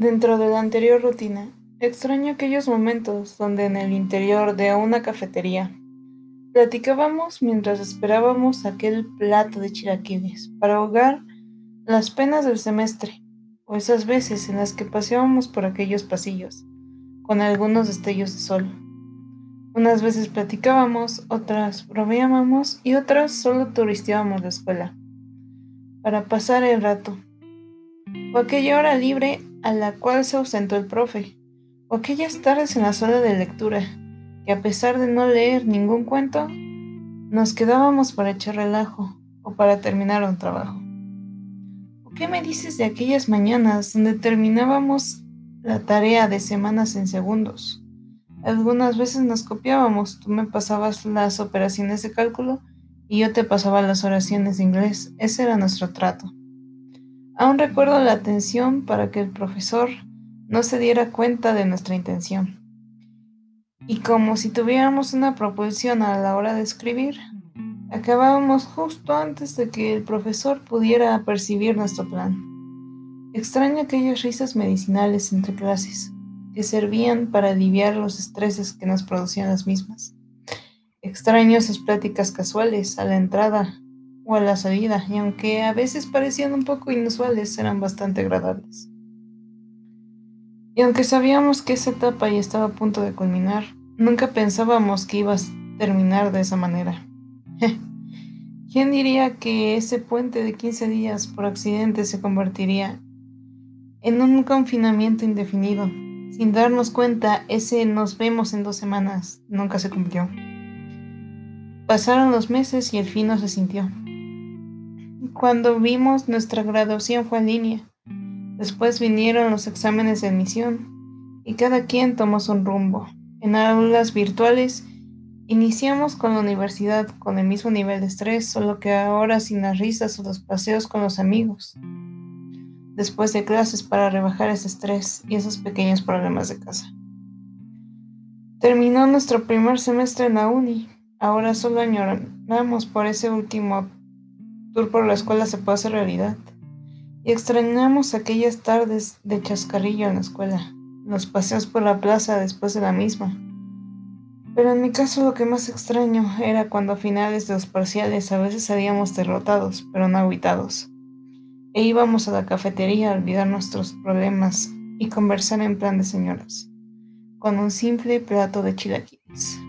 Dentro de la anterior rutina, extraño aquellos momentos donde en el interior de una cafetería platicábamos mientras esperábamos aquel plato de chilaquiles para ahogar las penas del semestre, o esas veces en las que paseábamos por aquellos pasillos, con algunos destellos de sol. Unas veces platicábamos, otras bromeábamos y otras solo turisteábamos la escuela, para pasar el rato. O aquella hora libre a la cual se ausentó el profe, o aquellas tardes en la sala de lectura, que a pesar de no leer ningún cuento, nos quedábamos para echar relajo o para terminar un trabajo. ¿O qué me dices de aquellas mañanas donde terminábamos la tarea de semanas en segundos? Algunas veces nos copiábamos, tú me pasabas las operaciones de cálculo y yo te pasaba las oraciones de inglés. Ese era nuestro trato. Aún recuerdo la atención para que el profesor no se diera cuenta de nuestra intención. Y como si tuviéramos una propulsión a la hora de escribir, acabábamos justo antes de que el profesor pudiera percibir nuestro plan. Extraño aquellas risas medicinales entre clases, que servían para aliviar los estreses que nos producían las mismas. Extraño esas pláticas casuales a la entrada o a la salida, y aunque a veces parecían un poco inusuales, eran bastante agradables. Y aunque sabíamos que esa etapa ya estaba a punto de culminar, nunca pensábamos que iba a terminar de esa manera. ¿Quién diría que ese puente de 15 días por accidente se convertiría en un confinamiento indefinido? Sin darnos cuenta, ese nos vemos en dos semanas nunca se cumplió. Pasaron los meses y el fin no se sintió. Cuando vimos nuestra graduación fue en línea. Después vinieron los exámenes de admisión y cada quien tomó su rumbo. En aulas virtuales iniciamos con la universidad con el mismo nivel de estrés, solo que ahora sin las risas o los paseos con los amigos. Después de clases para rebajar ese estrés y esos pequeños problemas de casa. Terminó nuestro primer semestre en la uni. Ahora solo añoramos por ese último tour por la escuela se puede hacer realidad. Y extrañamos aquellas tardes de chascarrillo en la escuela, los paseos por la plaza después de la misma. Pero en mi caso lo que más extraño era cuando a finales de los parciales a veces salíamos derrotados, pero no aguitados. E íbamos a la cafetería a olvidar nuestros problemas y conversar en plan de señoras, con un simple plato de chilaquiles.